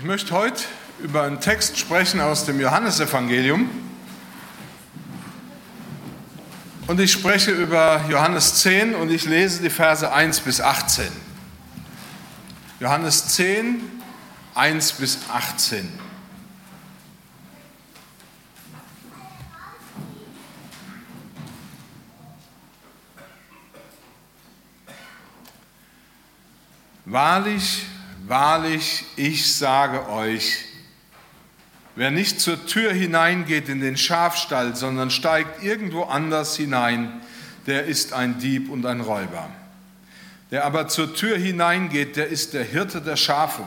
Ich möchte heute über einen Text sprechen aus dem Johannesevangelium. Und ich spreche über Johannes 10 und ich lese die Verse 1 bis 18. Johannes 10, 1 bis 18. Wahrlich, wahrlich, ich sage euch, wer nicht zur Tür hineingeht in den Schafstall, sondern steigt irgendwo anders hinein, der ist ein Dieb und ein Räuber. Der aber zur Tür hineingeht, der ist der Hirte der Schafe.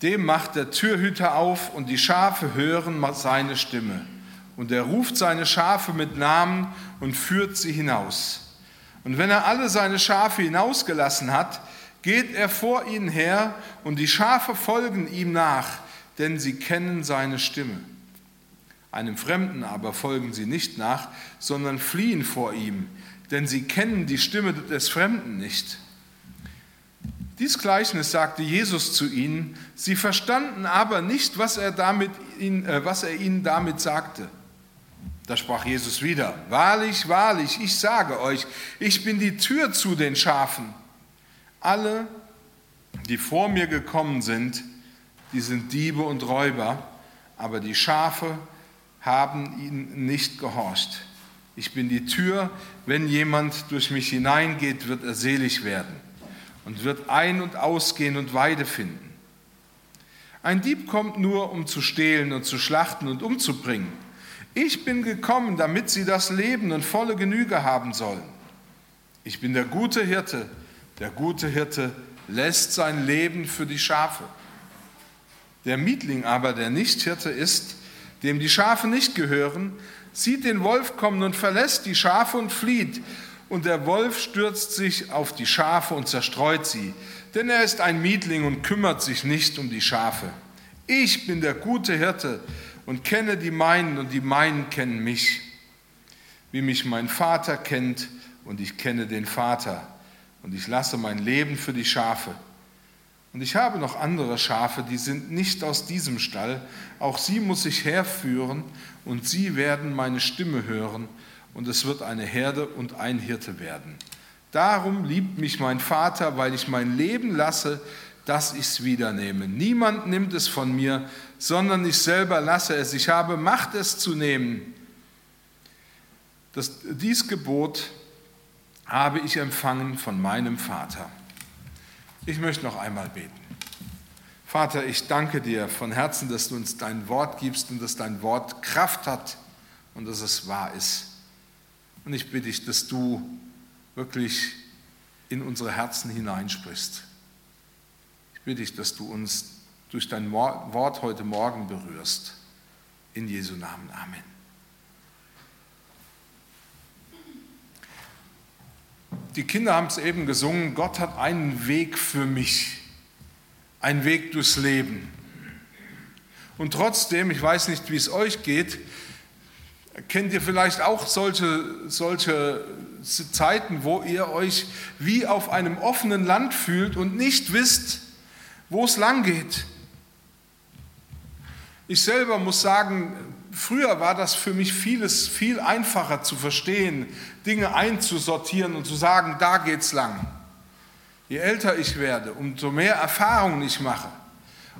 Dem macht der Türhüter auf und die Schafe hören seine Stimme. Und er ruft seine Schafe mit Namen und führt sie hinaus. Und wenn er alle seine Schafe hinausgelassen hat, geht er vor ihnen her und die Schafe folgen ihm nach, denn sie kennen seine Stimme. Einem Fremden aber folgen sie nicht nach, sondern fliehen vor ihm, denn sie kennen die Stimme des Fremden nicht. Dies Gleichnis sagte Jesus zu ihnen, sie verstanden aber nicht, was er, damit, äh, was er ihnen damit sagte. Da sprach Jesus wieder, wahrlich, wahrlich, ich sage euch, ich bin die Tür zu den Schafen. Alle, die vor mir gekommen sind, die sind Diebe und Räuber, aber die Schafe haben ihnen nicht gehorcht. Ich bin die Tür, wenn jemand durch mich hineingeht, wird er selig werden und wird ein- und ausgehen und Weide finden. Ein Dieb kommt nur, um zu stehlen und zu schlachten und umzubringen. Ich bin gekommen, damit sie das Leben und volle Genüge haben sollen. Ich bin der gute Hirte. Der gute Hirte lässt sein Leben für die Schafe. Der Mietling aber, der nicht Hirte ist, dem die Schafe nicht gehören, sieht den Wolf kommen und verlässt die Schafe und flieht. Und der Wolf stürzt sich auf die Schafe und zerstreut sie, denn er ist ein Mietling und kümmert sich nicht um die Schafe. Ich bin der gute Hirte und kenne die meinen und die meinen kennen mich, wie mich mein Vater kennt und ich kenne den Vater und ich lasse mein Leben für die Schafe. Und ich habe noch andere Schafe, die sind nicht aus diesem Stall. Auch sie muss ich herführen und sie werden meine Stimme hören und es wird eine Herde und ein Hirte werden. Darum liebt mich mein Vater, weil ich mein Leben lasse, dass ich es wiedernehme. Niemand nimmt es von mir, sondern ich selber lasse es. Ich habe Macht, es zu nehmen. Das, dies Gebot habe ich empfangen von meinem Vater. Ich möchte noch einmal beten. Vater, ich danke dir von Herzen, dass du uns dein Wort gibst und dass dein Wort Kraft hat und dass es wahr ist. Und ich bitte dich, dass du wirklich in unsere Herzen hineinsprichst. Ich bitte dich, dass du uns durch dein Wort heute Morgen berührst. In Jesu Namen. Amen. Die Kinder haben es eben gesungen, Gott hat einen Weg für mich, einen Weg durchs Leben. Und trotzdem, ich weiß nicht, wie es euch geht, kennt ihr vielleicht auch solche, solche Zeiten, wo ihr euch wie auf einem offenen Land fühlt und nicht wisst, wo es lang geht. Ich selber muss sagen, früher war das für mich vieles viel einfacher zu verstehen, Dinge einzusortieren und zu sagen, da geht's lang. Je älter ich werde, umso mehr Erfahrungen ich mache,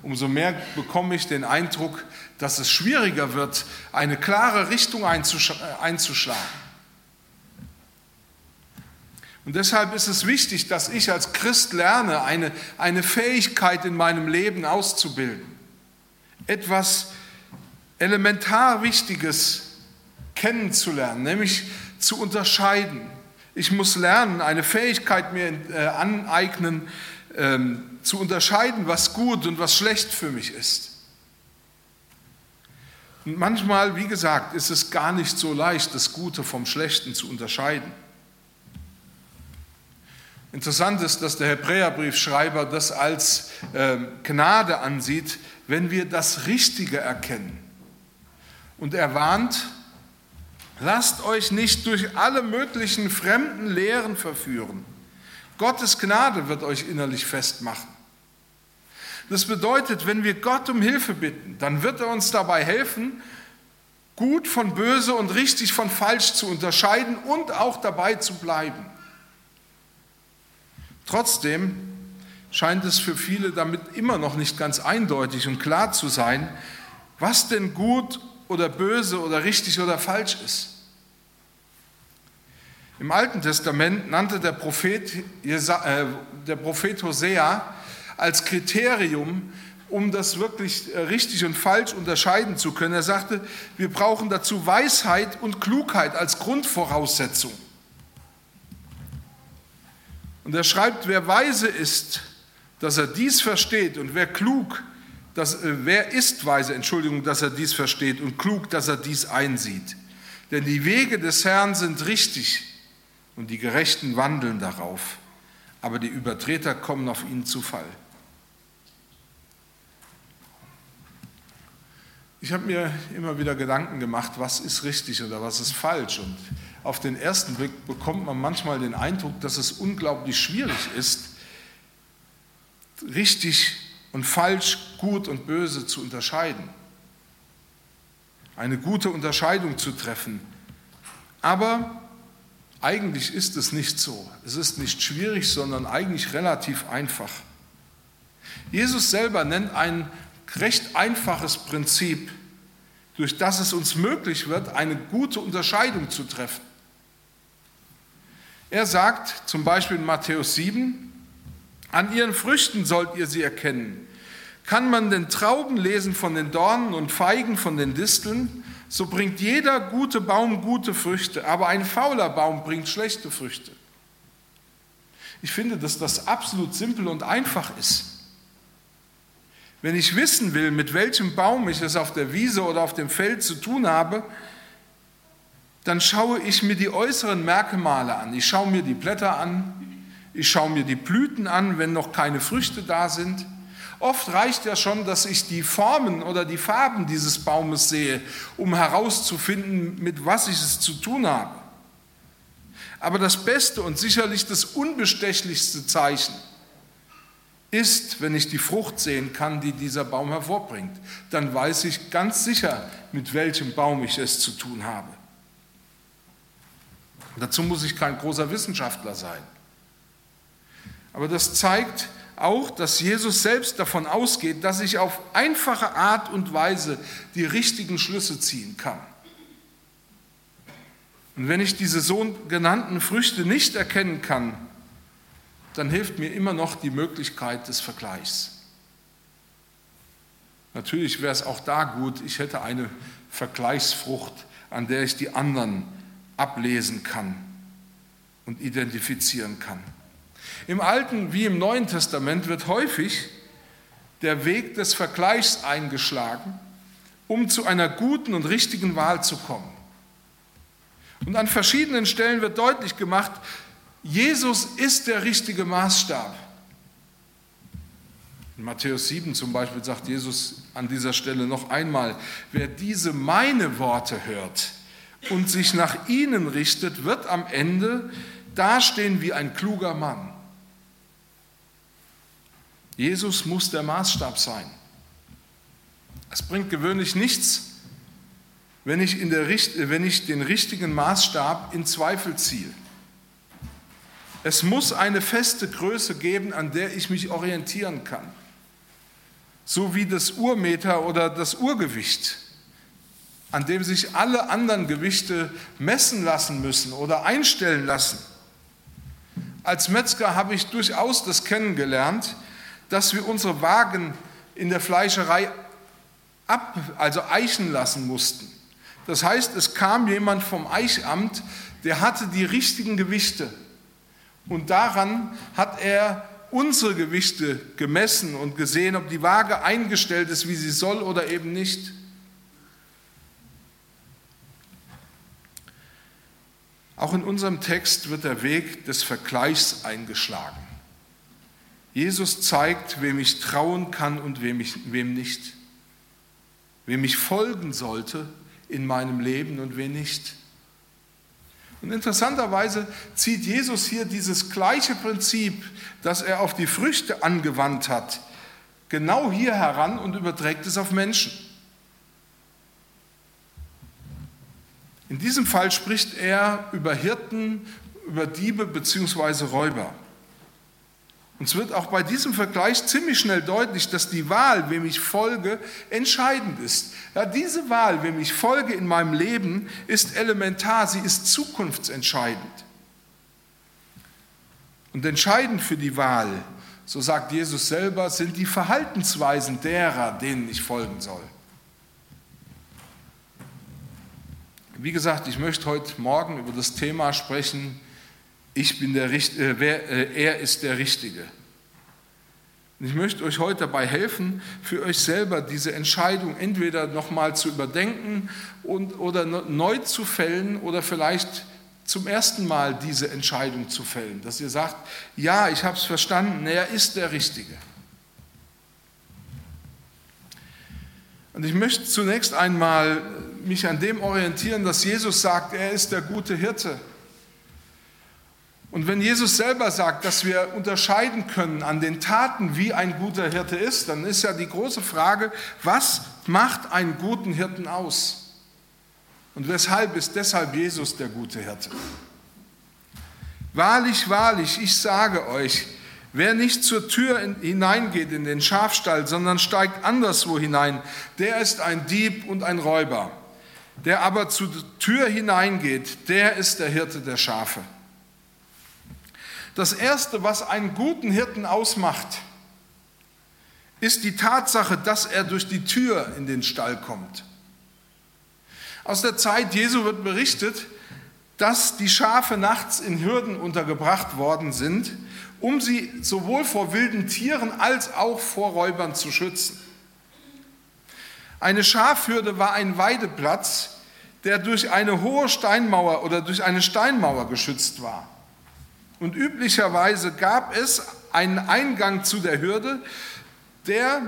umso mehr bekomme ich den Eindruck, dass es schwieriger wird, eine klare Richtung einzuschlagen. Und deshalb ist es wichtig, dass ich als Christ lerne, eine, eine Fähigkeit in meinem Leben auszubilden. Etwas elementar Wichtiges kennenzulernen, nämlich zu unterscheiden. Ich muss lernen, eine Fähigkeit mir äh, aneignen, ähm, zu unterscheiden, was gut und was schlecht für mich ist. Und manchmal, wie gesagt, ist es gar nicht so leicht, das Gute vom Schlechten zu unterscheiden. Interessant ist, dass der Hebräerbriefschreiber das als äh, Gnade ansieht, wenn wir das Richtige erkennen. Und er warnt, lasst euch nicht durch alle möglichen fremden Lehren verführen. Gottes Gnade wird euch innerlich festmachen. Das bedeutet, wenn wir Gott um Hilfe bitten, dann wird er uns dabei helfen, gut von böse und richtig von falsch zu unterscheiden und auch dabei zu bleiben. Trotzdem scheint es für viele damit immer noch nicht ganz eindeutig und klar zu sein, was denn gut oder böse oder richtig oder falsch ist. Im Alten Testament nannte der Prophet, äh, der Prophet Hosea als Kriterium, um das wirklich äh, richtig und falsch unterscheiden zu können. Er sagte, wir brauchen dazu Weisheit und Klugheit als Grundvoraussetzung. Und er schreibt, wer weise ist, dass er dies versteht und wer klug, dass, äh, wer ist weise, Entschuldigung, dass er dies versteht und klug, dass er dies einsieht. Denn die Wege des Herrn sind richtig und die Gerechten wandeln darauf, aber die Übertreter kommen auf ihn zu Fall. Ich habe mir immer wieder Gedanken gemacht, was ist richtig oder was ist falsch. Und auf den ersten Blick bekommt man manchmal den Eindruck, dass es unglaublich schwierig ist, richtig und falsch, gut und böse zu unterscheiden. Eine gute Unterscheidung zu treffen. Aber eigentlich ist es nicht so. Es ist nicht schwierig, sondern eigentlich relativ einfach. Jesus selber nennt ein recht einfaches Prinzip, durch das es uns möglich wird, eine gute Unterscheidung zu treffen. Er sagt zum Beispiel in Matthäus 7, an ihren Früchten sollt ihr sie erkennen. Kann man den Trauben lesen von den Dornen und Feigen von den Disteln? so bringt jeder gute Baum gute Früchte, aber ein fauler Baum bringt schlechte Früchte. Ich finde, dass das absolut simpel und einfach ist. Wenn ich wissen will, mit welchem Baum ich es auf der Wiese oder auf dem Feld zu tun habe, dann schaue ich mir die äußeren Merkmale an. Ich schaue mir die Blätter an, ich schaue mir die Blüten an, wenn noch keine Früchte da sind. Oft reicht ja schon, dass ich die Formen oder die Farben dieses Baumes sehe, um herauszufinden, mit was ich es zu tun habe. Aber das beste und sicherlich das unbestechlichste Zeichen ist, wenn ich die Frucht sehen kann, die dieser Baum hervorbringt. Dann weiß ich ganz sicher, mit welchem Baum ich es zu tun habe. Dazu muss ich kein großer Wissenschaftler sein. Aber das zeigt, auch, dass Jesus selbst davon ausgeht, dass ich auf einfache Art und Weise die richtigen Schlüsse ziehen kann. Und wenn ich diese so genannten Früchte nicht erkennen kann, dann hilft mir immer noch die Möglichkeit des Vergleichs. Natürlich wäre es auch da gut, ich hätte eine Vergleichsfrucht, an der ich die anderen ablesen kann und identifizieren kann. Im Alten wie im Neuen Testament wird häufig der Weg des Vergleichs eingeschlagen, um zu einer guten und richtigen Wahl zu kommen. Und an verschiedenen Stellen wird deutlich gemacht, Jesus ist der richtige Maßstab. In Matthäus 7 zum Beispiel sagt Jesus an dieser Stelle noch einmal, wer diese meine Worte hört und sich nach ihnen richtet, wird am Ende dastehen wie ein kluger Mann. Jesus muss der Maßstab sein. Es bringt gewöhnlich nichts, wenn ich, in der, wenn ich den richtigen Maßstab in Zweifel ziehe. Es muss eine feste Größe geben, an der ich mich orientieren kann. So wie das Urmeter oder das Urgewicht, an dem sich alle anderen Gewichte messen lassen müssen oder einstellen lassen. Als Metzger habe ich durchaus das kennengelernt, dass wir unsere Wagen in der Fleischerei ab, also eichen lassen mussten. Das heißt, es kam jemand vom Eichamt, der hatte die richtigen Gewichte. Und daran hat er unsere Gewichte gemessen und gesehen, ob die Waage eingestellt ist, wie sie soll oder eben nicht. Auch in unserem Text wird der Weg des Vergleichs eingeschlagen. Jesus zeigt, wem ich trauen kann und wem, ich, wem nicht. Wem ich folgen sollte in meinem Leben und wem nicht. Und interessanterweise zieht Jesus hier dieses gleiche Prinzip, das er auf die Früchte angewandt hat, genau hier heran und überträgt es auf Menschen. In diesem Fall spricht er über Hirten, über Diebe bzw. Räuber. Und es wird auch bei diesem Vergleich ziemlich schnell deutlich, dass die Wahl, wem ich folge, entscheidend ist. Ja, diese Wahl, wem ich folge in meinem Leben, ist elementar, sie ist zukunftsentscheidend. Und entscheidend für die Wahl, so sagt Jesus selber, sind die Verhaltensweisen derer, denen ich folgen soll. Wie gesagt, ich möchte heute Morgen über das Thema sprechen, ich bin der, äh, wer, äh, er ist der Richtige. Und ich möchte euch heute dabei helfen, für euch selber diese Entscheidung entweder nochmal zu überdenken und, oder neu zu fällen oder vielleicht zum ersten Mal diese Entscheidung zu fällen, dass ihr sagt, ja, ich habe es verstanden, er ist der Richtige. Und ich möchte zunächst einmal mich an dem orientieren, dass Jesus sagt, er ist der gute Hirte. Und wenn Jesus selber sagt, dass wir unterscheiden können an den Taten, wie ein guter Hirte ist, dann ist ja die große Frage, was macht einen guten Hirten aus? Und weshalb ist deshalb Jesus der gute Hirte? Wahrlich, wahrlich, ich sage euch, wer nicht zur Tür hineingeht in den Schafstall, sondern steigt anderswo hinein, der ist ein Dieb und ein Räuber. Der aber zur Tür hineingeht, der ist der Hirte der Schafe. Das Erste, was einen guten Hirten ausmacht, ist die Tatsache, dass er durch die Tür in den Stall kommt. Aus der Zeit Jesu wird berichtet, dass die Schafe nachts in Hürden untergebracht worden sind, um sie sowohl vor wilden Tieren als auch vor Räubern zu schützen. Eine Schafhürde war ein Weideplatz, der durch eine hohe Steinmauer oder durch eine Steinmauer geschützt war. Und üblicherweise gab es einen Eingang zu der Hürde, der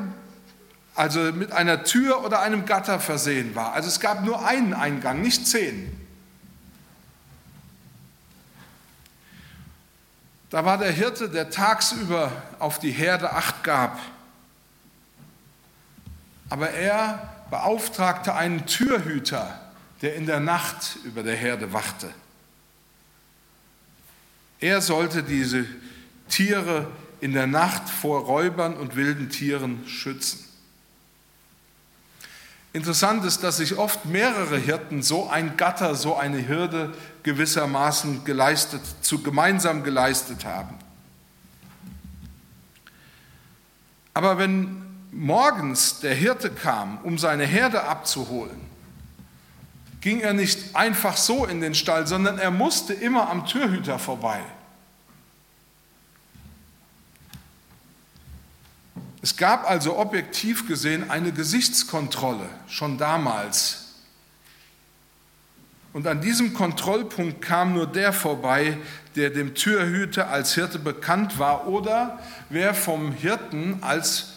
also mit einer Tür oder einem Gatter versehen war. Also es gab nur einen Eingang, nicht zehn. Da war der Hirte, der tagsüber auf die Herde acht gab. Aber er beauftragte einen Türhüter, der in der Nacht über der Herde wachte. Er sollte diese Tiere in der Nacht vor Räubern und wilden Tieren schützen. Interessant ist, dass sich oft mehrere Hirten so ein Gatter, so eine Hürde gewissermaßen geleistet, zu gemeinsam geleistet haben. Aber wenn morgens der Hirte kam, um seine Herde abzuholen, ging er nicht einfach so in den Stall, sondern er musste immer am Türhüter vorbei. Es gab also objektiv gesehen eine Gesichtskontrolle schon damals. Und an diesem Kontrollpunkt kam nur der vorbei, der dem Türhüter als Hirte bekannt war oder wer vom Hirten als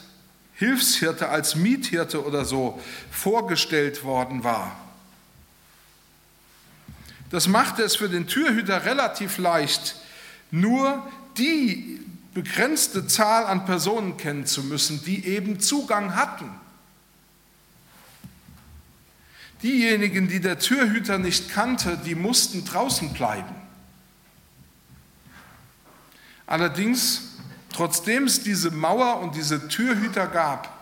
Hilfshirte, als Miethirte oder so vorgestellt worden war. Das machte es für den Türhüter relativ leicht, nur die begrenzte Zahl an Personen kennen zu müssen, die eben Zugang hatten. Diejenigen, die der Türhüter nicht kannte, die mussten draußen bleiben. Allerdings, trotzdem es diese Mauer und diese Türhüter gab,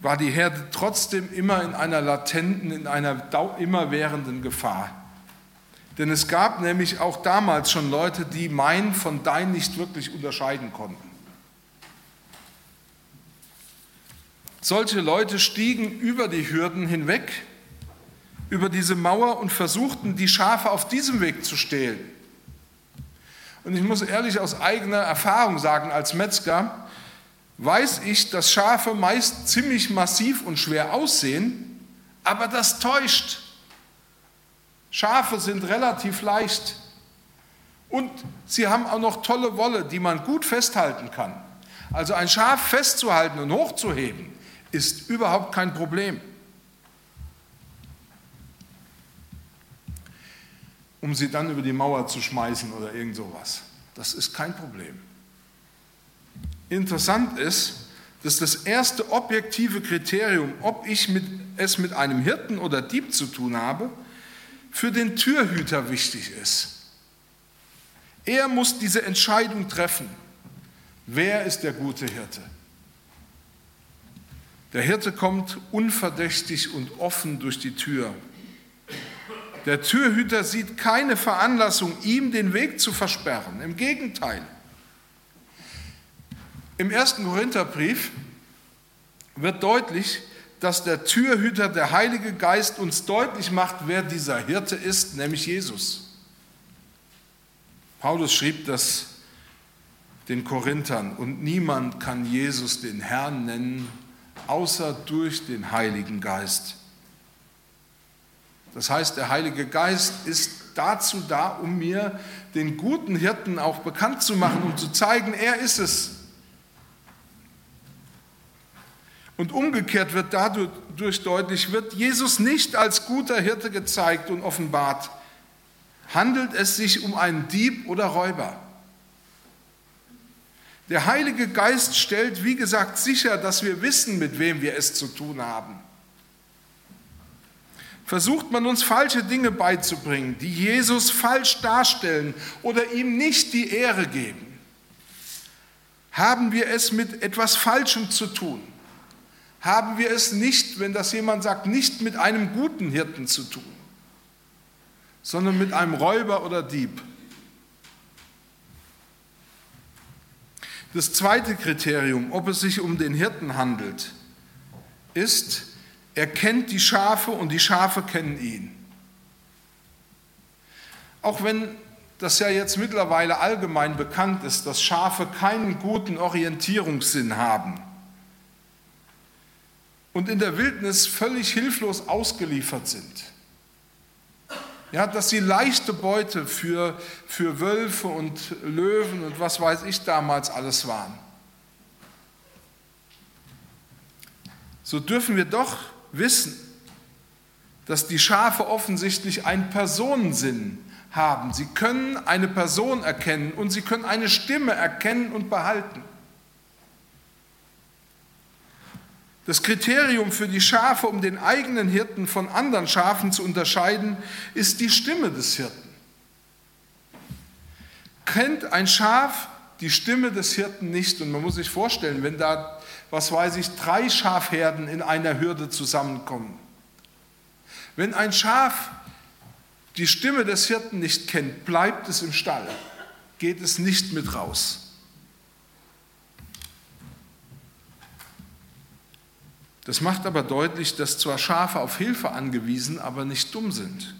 war die Herde trotzdem immer in einer latenten, in einer immerwährenden Gefahr. Denn es gab nämlich auch damals schon Leute, die mein von dein nicht wirklich unterscheiden konnten. Solche Leute stiegen über die Hürden hinweg, über diese Mauer und versuchten, die Schafe auf diesem Weg zu stehlen. Und ich muss ehrlich aus eigener Erfahrung sagen, als Metzger weiß ich, dass Schafe meist ziemlich massiv und schwer aussehen, aber das täuscht. Schafe sind relativ leicht und sie haben auch noch tolle Wolle, die man gut festhalten kann. Also ein Schaf festzuhalten und hochzuheben ist überhaupt kein Problem. Um sie dann über die Mauer zu schmeißen oder irgend sowas. Das ist kein Problem. Interessant ist, Das ist das erste objektive Kriterium, ob ich mit, es mit einem Hirten oder Dieb zu tun habe, für den Türhüter wichtig ist. Er muss diese Entscheidung treffen. Wer ist der gute Hirte? Der Hirte kommt unverdächtig und offen durch die Tür. Der Türhüter sieht keine Veranlassung, ihm den Weg zu versperren. Im Gegenteil. Im ersten Korintherbrief wird deutlich, dass der Türhüter, der Heilige Geist, uns deutlich macht, wer dieser Hirte ist, nämlich Jesus. Paulus schrieb das den Korinthern und niemand kann Jesus den Herrn nennen, außer durch den Heiligen Geist. Das heißt, der Heilige Geist ist dazu da, um mir den guten Hirten auch bekannt zu machen und zu zeigen, er ist es. Und umgekehrt wird dadurch deutlich, wird Jesus nicht als guter Hirte gezeigt und offenbart, handelt es sich um einen Dieb oder Räuber. Der Heilige Geist stellt, wie gesagt, sicher, dass wir wissen, mit wem wir es zu tun haben. Versucht man uns falsche Dinge beizubringen, die Jesus falsch darstellen oder ihm nicht die Ehre geben, haben wir es mit etwas Falschem zu tun. Haben wir es nicht, wenn das jemand sagt, nicht mit einem guten Hirten zu tun, sondern mit einem Räuber oder Dieb. Das zweite Kriterium, ob es sich um den Hirten handelt, ist, er kennt die Schafe und die Schafe kennen ihn. Auch wenn das ja jetzt mittlerweile allgemein bekannt ist, dass Schafe keinen guten Orientierungssinn haben und in der Wildnis völlig hilflos ausgeliefert sind. Ja, dass sie leichte Beute für, für Wölfe und Löwen und was weiß ich damals alles waren. So dürfen wir doch wissen, dass die Schafe offensichtlich einen Personensinn haben. Sie können eine Person erkennen und sie können eine Stimme erkennen und behalten. Das Kriterium für die Schafe, um den eigenen Hirten von anderen Schafen zu unterscheiden, ist die Stimme des Hirten. Kennt ein Schaf die Stimme des Hirten nicht, und man muss sich vorstellen, wenn da, was weiß ich, drei Schafherden in einer Hürde zusammenkommen. Wenn ein Schaf die Stimme des Hirten nicht kennt, bleibt es im Stall, geht es nicht mit raus. Das macht aber deutlich, dass zwar Schafe auf Hilfe angewiesen, aber nicht dumm sind.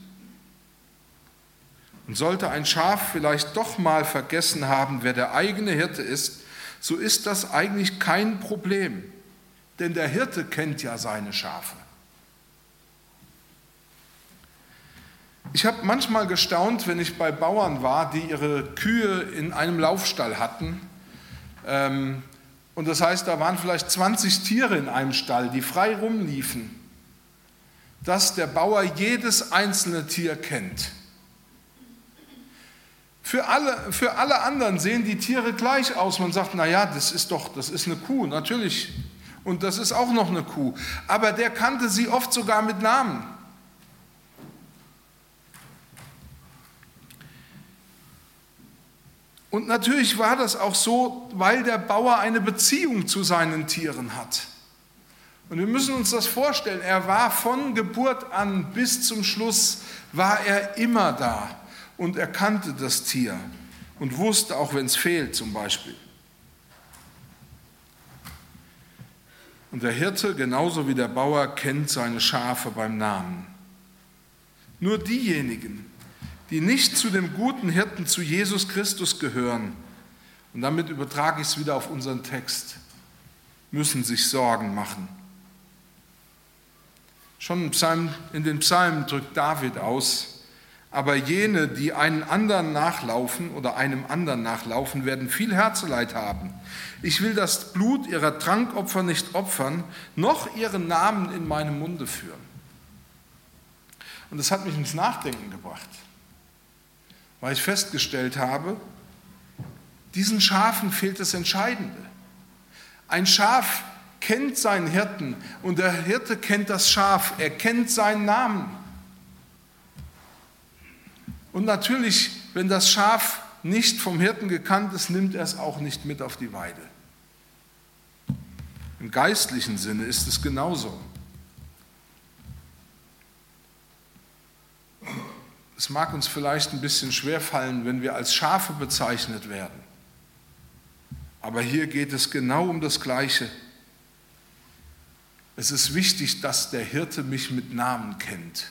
Und sollte ein Schaf vielleicht doch mal vergessen haben, wer der eigene Hirte ist, so ist das eigentlich kein Problem, denn der Hirte kennt ja seine Schafe. Ich habe manchmal gestaunt, wenn ich bei Bauern war, die ihre Kühe in einem Laufstall hatten. Ähm, und das heißt, da waren vielleicht 20 Tiere in einem Stall, die frei rumliefen, dass der Bauer jedes einzelne Tier kennt. Für alle, für alle anderen sehen die Tiere gleich aus. Man sagt, naja, das ist doch, das ist eine Kuh, natürlich. Und das ist auch noch eine Kuh. Aber der kannte sie oft sogar mit Namen. Und natürlich war das auch so, weil der Bauer eine Beziehung zu seinen Tieren hat. Und wir müssen uns das vorstellen, er war von Geburt an bis zum Schluss, war er immer da und er kannte das Tier und wusste auch, wenn es fehlt zum Beispiel. Und der Hirte, genauso wie der Bauer, kennt seine Schafe beim Namen. Nur diejenigen, die nicht zu dem guten Hirten, zu Jesus Christus gehören, und damit übertrage ich es wieder auf unseren Text, müssen sich Sorgen machen. Schon in den Psalmen drückt David aus, aber jene, die einen anderen nachlaufen oder einem anderen nachlaufen, werden viel Herzeleid haben. Ich will das Blut ihrer Trankopfer nicht opfern, noch ihren Namen in meinem Munde führen. Und das hat mich ins Nachdenken gebracht weil ich festgestellt habe, diesen Schafen fehlt das Entscheidende. Ein Schaf kennt seinen Hirten und der Hirte kennt das Schaf, er kennt seinen Namen. Und natürlich, wenn das Schaf nicht vom Hirten gekannt ist, nimmt er es auch nicht mit auf die Weide. Im geistlichen Sinne ist es genauso. Es mag uns vielleicht ein bisschen schwer fallen, wenn wir als Schafe bezeichnet werden. Aber hier geht es genau um das Gleiche. Es ist wichtig, dass der Hirte mich mit Namen kennt,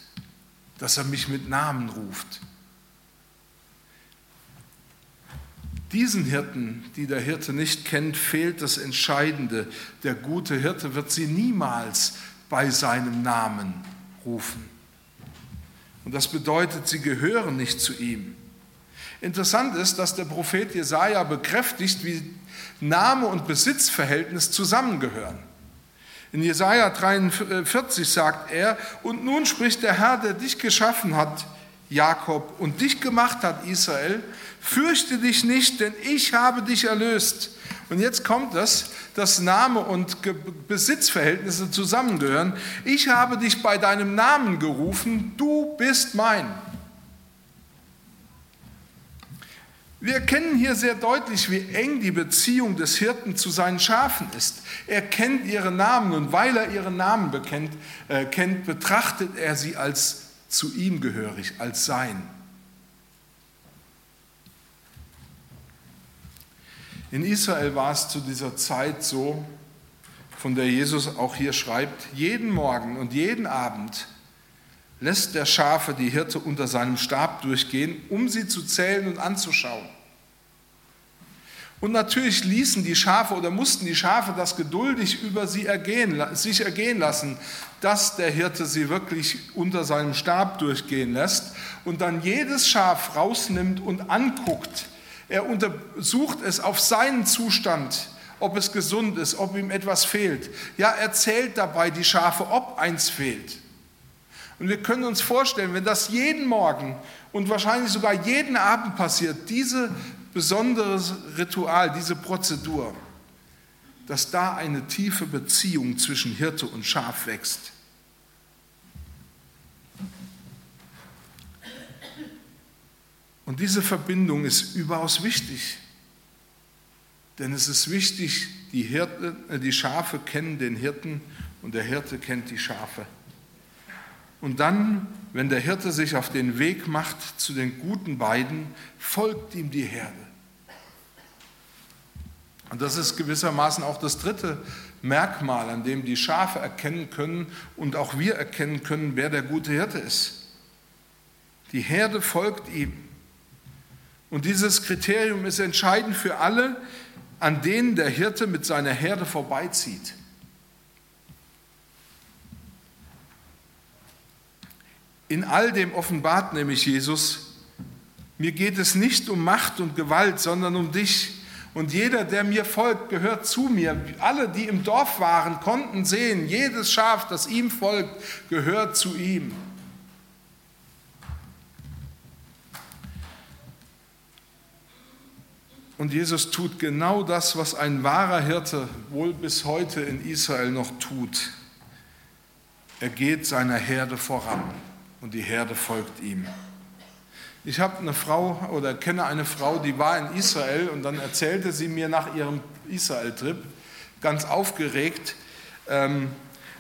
dass er mich mit Namen ruft. Diesen Hirten, die der Hirte nicht kennt, fehlt das Entscheidende. Der gute Hirte wird sie niemals bei seinem Namen rufen. Und das bedeutet, sie gehören nicht zu ihm. Interessant ist, dass der Prophet Jesaja bekräftigt, wie Name und Besitzverhältnis zusammengehören. In Jesaja 43 sagt er: Und nun spricht der Herr, der dich geschaffen hat, Jakob, und dich gemacht hat, Israel, fürchte dich nicht, denn ich habe dich erlöst. Und jetzt kommt es, dass Name und Besitzverhältnisse zusammengehören. Ich habe dich bei deinem Namen gerufen, du bist mein. Wir erkennen hier sehr deutlich, wie eng die Beziehung des Hirten zu seinen Schafen ist. Er kennt ihre Namen und weil er ihre Namen bekennt, äh, kennt, betrachtet er sie als zu ihm gehörig, als sein. In Israel war es zu dieser Zeit so, von der Jesus auch hier schreibt, jeden Morgen und jeden Abend lässt der Schafe die Hirte unter seinem Stab durchgehen, um sie zu zählen und anzuschauen. Und natürlich ließen die Schafe oder mussten die Schafe das geduldig über sie ergehen, sich ergehen lassen, dass der Hirte sie wirklich unter seinem Stab durchgehen lässt und dann jedes Schaf rausnimmt und anguckt. Er untersucht es auf seinen Zustand, ob es gesund ist, ob ihm etwas fehlt. Ja, er zählt dabei die Schafe, ob eins fehlt. Und wir können uns vorstellen, wenn das jeden Morgen und wahrscheinlich sogar jeden Abend passiert, diese besonderes Ritual, diese Prozedur, dass da eine tiefe Beziehung zwischen Hirte und Schaf wächst. Und diese Verbindung ist überaus wichtig. Denn es ist wichtig, die, Hirte, äh, die Schafe kennen den Hirten und der Hirte kennt die Schafe. Und dann, wenn der Hirte sich auf den Weg macht zu den guten Beiden, folgt ihm die Herde. Und das ist gewissermaßen auch das dritte Merkmal, an dem die Schafe erkennen können und auch wir erkennen können, wer der gute Hirte ist. Die Herde folgt ihm. Und dieses Kriterium ist entscheidend für alle, an denen der Hirte mit seiner Herde vorbeizieht. In all dem offenbart nämlich Jesus, mir geht es nicht um Macht und Gewalt, sondern um dich. Und jeder, der mir folgt, gehört zu mir. Alle, die im Dorf waren, konnten sehen, jedes Schaf, das ihm folgt, gehört zu ihm. Und Jesus tut genau das, was ein wahrer Hirte wohl bis heute in Israel noch tut. Er geht seiner Herde voran und die Herde folgt ihm. Ich habe eine Frau oder kenne eine Frau, die war in Israel und dann erzählte sie mir nach ihrem Israel-Trip ganz aufgeregt, ähm,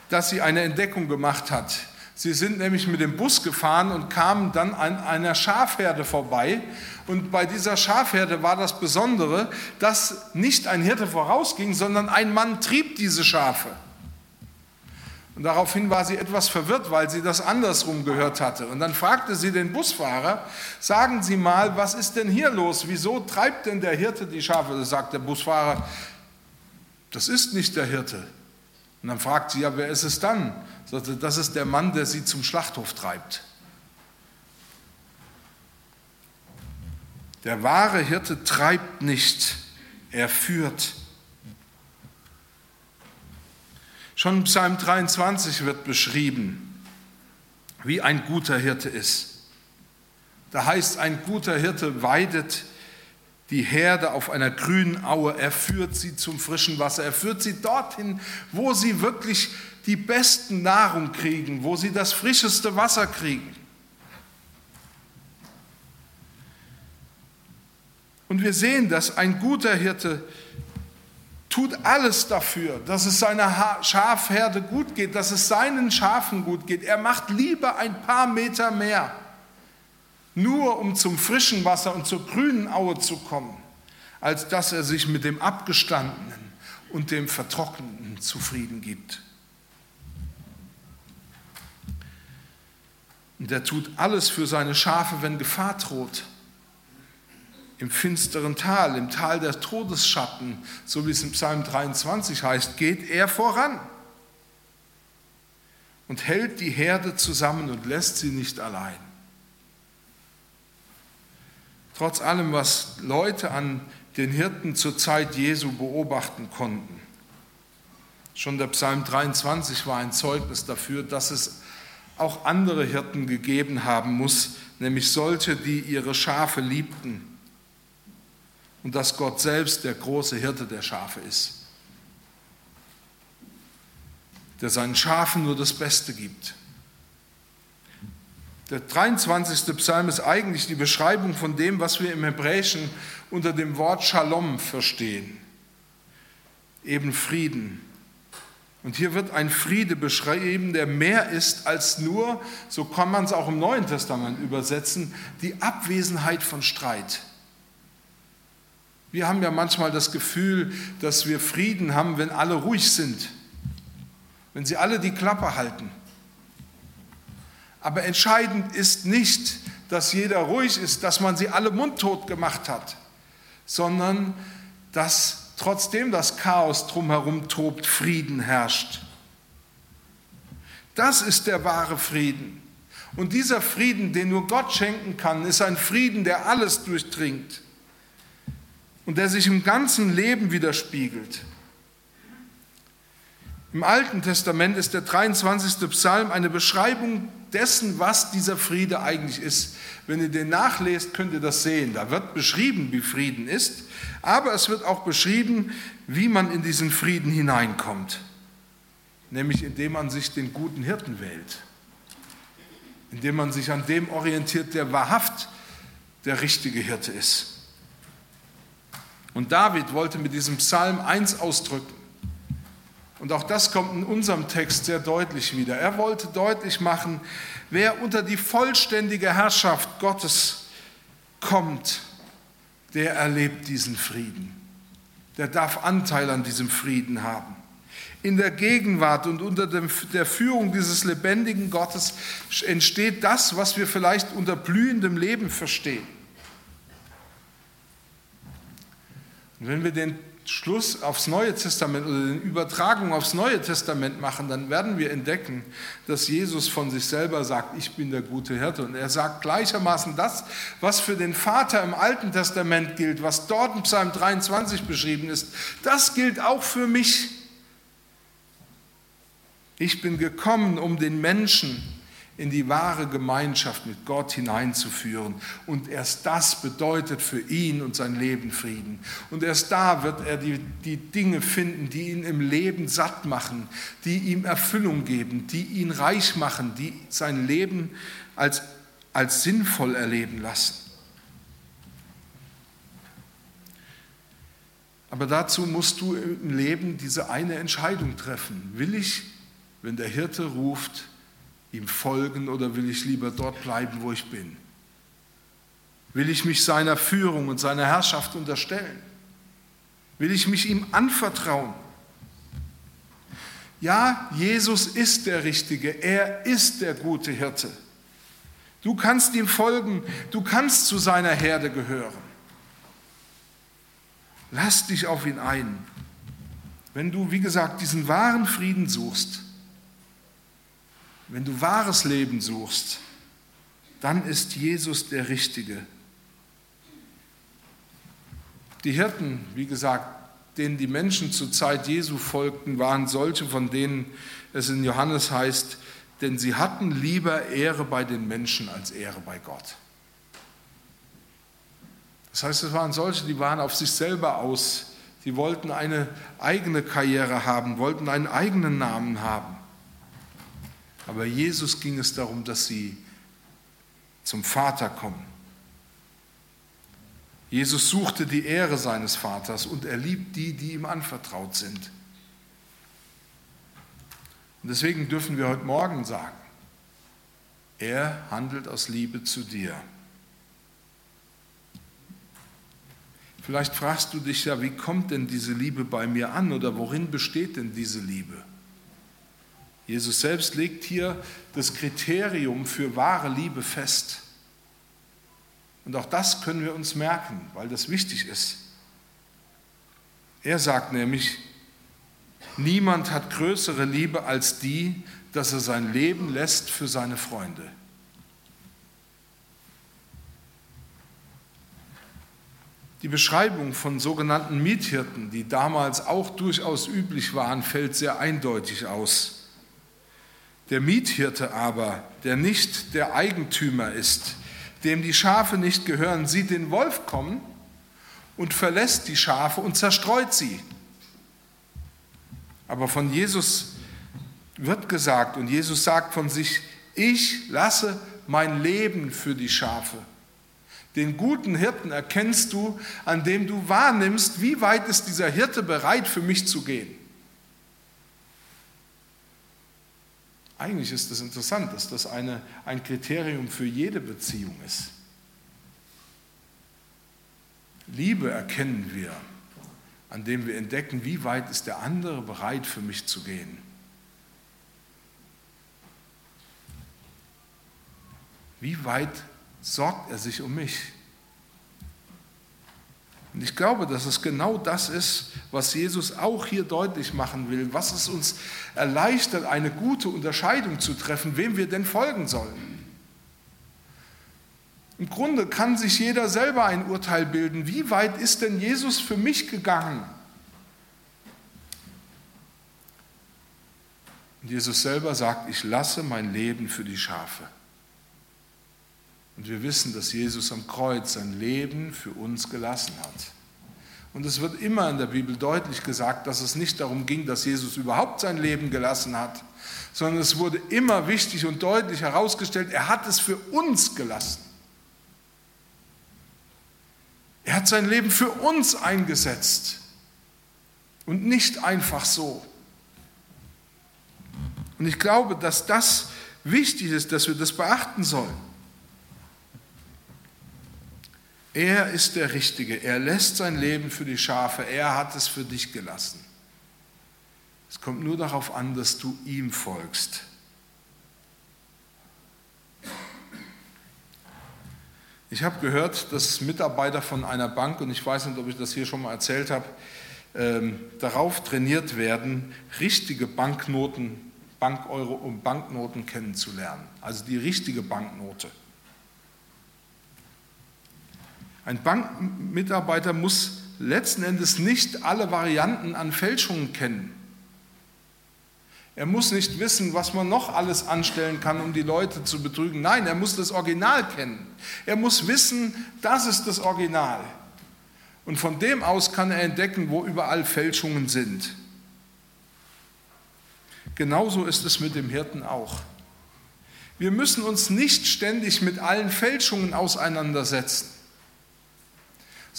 dass sie eine Entdeckung gemacht hat. Sie sind nämlich mit dem Bus gefahren und kamen dann an einer Schafherde vorbei. Und bei dieser Schafherde war das Besondere, dass nicht ein Hirte vorausging, sondern ein Mann trieb diese Schafe. Und daraufhin war sie etwas verwirrt, weil sie das andersrum gehört hatte. Und dann fragte sie den Busfahrer, sagen Sie mal, was ist denn hier los? Wieso treibt denn der Hirte die Schafe? Da sagt der Busfahrer, das ist nicht der Hirte. Und dann fragt sie, ja, wer ist es dann? Sagte, das ist der Mann, der sie zum Schlachthof treibt. Der wahre Hirte treibt nicht, er führt. Schon Psalm 23 wird beschrieben, wie ein guter Hirte ist. Da heißt, ein guter Hirte weidet die Herde auf einer grünen Aue, er führt sie zum frischen Wasser, er führt sie dorthin, wo sie wirklich die besten Nahrung kriegen, wo sie das frischeste Wasser kriegen. Und wir sehen, dass ein guter Hirte tut alles dafür, dass es seiner Schafherde gut geht, dass es seinen Schafen gut geht. Er macht lieber ein paar Meter mehr, nur um zum frischen Wasser und zur grünen Aue zu kommen, als dass er sich mit dem Abgestandenen und dem Vertrockneten zufrieden gibt. Und er tut alles für seine Schafe, wenn Gefahr droht im finsteren Tal, im Tal der Todesschatten, so wie es im Psalm 23 heißt, geht er voran und hält die Herde zusammen und lässt sie nicht allein. Trotz allem, was Leute an den Hirten zur Zeit Jesu beobachten konnten. Schon der Psalm 23 war ein Zeugnis dafür, dass es auch andere Hirten gegeben haben muss, nämlich solche, die ihre Schafe liebten und dass Gott selbst der große Hirte der Schafe ist, der seinen Schafen nur das Beste gibt. Der 23. Psalm ist eigentlich die Beschreibung von dem, was wir im Hebräischen unter dem Wort Shalom verstehen, eben Frieden. Und hier wird ein Friede beschrieben, der mehr ist als nur, so kann man es auch im Neuen Testament übersetzen, die Abwesenheit von Streit. Wir haben ja manchmal das Gefühl, dass wir Frieden haben, wenn alle ruhig sind, wenn sie alle die Klappe halten. Aber entscheidend ist nicht, dass jeder ruhig ist, dass man sie alle mundtot gemacht hat, sondern dass trotzdem das Chaos drumherum tobt, Frieden herrscht. Das ist der wahre Frieden. Und dieser Frieden, den nur Gott schenken kann, ist ein Frieden, der alles durchdringt und der sich im ganzen Leben widerspiegelt. Im Alten Testament ist der 23. Psalm eine Beschreibung dessen, was dieser Friede eigentlich ist. Wenn ihr den nachlest, könnt ihr das sehen. Da wird beschrieben, wie Frieden ist, aber es wird auch beschrieben, wie man in diesen Frieden hineinkommt. Nämlich indem man sich den guten Hirten wählt, indem man sich an dem orientiert, der wahrhaft der richtige Hirte ist. Und David wollte mit diesem Psalm eins ausdrücken. Und auch das kommt in unserem Text sehr deutlich wieder. Er wollte deutlich machen, wer unter die vollständige Herrschaft Gottes kommt, der erlebt diesen Frieden. Der darf Anteil an diesem Frieden haben. In der Gegenwart und unter der Führung dieses lebendigen Gottes entsteht das, was wir vielleicht unter blühendem Leben verstehen. Und wenn wir den Schluss aufs Neue Testament oder den Übertragung aufs Neue Testament machen, dann werden wir entdecken, dass Jesus von sich selber sagt, ich bin der gute Hirte. Und er sagt gleichermaßen das, was für den Vater im Alten Testament gilt, was dort in Psalm 23 beschrieben ist, das gilt auch für mich. Ich bin gekommen, um den Menschen in die wahre Gemeinschaft mit Gott hineinzuführen. Und erst das bedeutet für ihn und sein Leben Frieden. Und erst da wird er die, die Dinge finden, die ihn im Leben satt machen, die ihm Erfüllung geben, die ihn reich machen, die sein Leben als, als sinnvoll erleben lassen. Aber dazu musst du im Leben diese eine Entscheidung treffen. Will ich, wenn der Hirte ruft, ihm folgen oder will ich lieber dort bleiben, wo ich bin? Will ich mich seiner Führung und seiner Herrschaft unterstellen? Will ich mich ihm anvertrauen? Ja, Jesus ist der Richtige, er ist der gute Hirte. Du kannst ihm folgen, du kannst zu seiner Herde gehören. Lass dich auf ihn ein. Wenn du, wie gesagt, diesen wahren Frieden suchst, wenn du wahres Leben suchst, dann ist Jesus der Richtige. Die Hirten, wie gesagt, denen die Menschen zur Zeit Jesu folgten, waren solche, von denen es in Johannes heißt, denn sie hatten lieber Ehre bei den Menschen als Ehre bei Gott. Das heißt, es waren solche, die waren auf sich selber aus. Sie wollten eine eigene Karriere haben, wollten einen eigenen Namen haben. Aber Jesus ging es darum, dass sie zum Vater kommen. Jesus suchte die Ehre seines Vaters und er liebt die, die ihm anvertraut sind. Und deswegen dürfen wir heute Morgen sagen, er handelt aus Liebe zu dir. Vielleicht fragst du dich ja, wie kommt denn diese Liebe bei mir an oder worin besteht denn diese Liebe? Jesus selbst legt hier das Kriterium für wahre Liebe fest. Und auch das können wir uns merken, weil das wichtig ist. Er sagt nämlich, niemand hat größere Liebe als die, dass er sein Leben lässt für seine Freunde. Die Beschreibung von sogenannten Miethirten, die damals auch durchaus üblich waren, fällt sehr eindeutig aus. Der Miethirte aber, der nicht der Eigentümer ist, dem die Schafe nicht gehören, sieht den Wolf kommen und verlässt die Schafe und zerstreut sie. Aber von Jesus wird gesagt und Jesus sagt von sich, ich lasse mein Leben für die Schafe. Den guten Hirten erkennst du, an dem du wahrnimmst, wie weit ist dieser Hirte bereit für mich zu gehen. Eigentlich ist es das interessant, dass das eine, ein Kriterium für jede Beziehung ist. Liebe erkennen wir, an dem wir entdecken, wie weit ist der andere bereit für mich zu gehen. Wie weit sorgt er sich um mich? Und ich glaube, dass es genau das ist, was Jesus auch hier deutlich machen will, was es uns erleichtert, eine gute Unterscheidung zu treffen, wem wir denn folgen sollen. Im Grunde kann sich jeder selber ein Urteil bilden, wie weit ist denn Jesus für mich gegangen? Und Jesus selber sagt, ich lasse mein Leben für die Schafe. Und wir wissen, dass Jesus am Kreuz sein Leben für uns gelassen hat. Und es wird immer in der Bibel deutlich gesagt, dass es nicht darum ging, dass Jesus überhaupt sein Leben gelassen hat, sondern es wurde immer wichtig und deutlich herausgestellt, er hat es für uns gelassen. Er hat sein Leben für uns eingesetzt und nicht einfach so. Und ich glaube, dass das wichtig ist, dass wir das beachten sollen. Er ist der Richtige. Er lässt sein Leben für die Schafe. Er hat es für dich gelassen. Es kommt nur darauf an, dass du ihm folgst. Ich habe gehört, dass Mitarbeiter von einer Bank, und ich weiß nicht, ob ich das hier schon mal erzählt habe, ähm, darauf trainiert werden, richtige Banknoten, Bankeuro und Banknoten kennenzulernen. Also die richtige Banknote. Ein Bankmitarbeiter muss letzten Endes nicht alle Varianten an Fälschungen kennen. Er muss nicht wissen, was man noch alles anstellen kann, um die Leute zu betrügen. Nein, er muss das Original kennen. Er muss wissen, das ist das Original. Und von dem aus kann er entdecken, wo überall Fälschungen sind. Genauso ist es mit dem Hirten auch. Wir müssen uns nicht ständig mit allen Fälschungen auseinandersetzen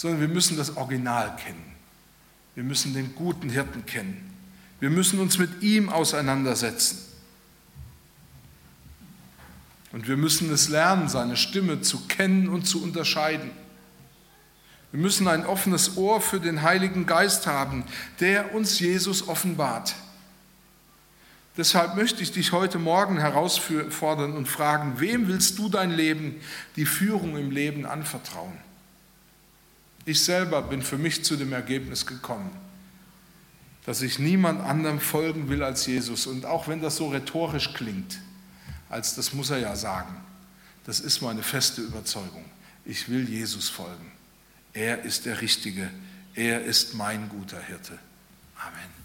sondern wir müssen das Original kennen. Wir müssen den guten Hirten kennen. Wir müssen uns mit ihm auseinandersetzen. Und wir müssen es lernen, seine Stimme zu kennen und zu unterscheiden. Wir müssen ein offenes Ohr für den Heiligen Geist haben, der uns Jesus offenbart. Deshalb möchte ich dich heute Morgen herausfordern und fragen, wem willst du dein Leben, die Führung im Leben anvertrauen? Ich selber bin für mich zu dem Ergebnis gekommen, dass ich niemand anderem folgen will als Jesus. Und auch wenn das so rhetorisch klingt, als das muss er ja sagen, das ist meine feste Überzeugung. Ich will Jesus folgen. Er ist der Richtige. Er ist mein guter Hirte. Amen.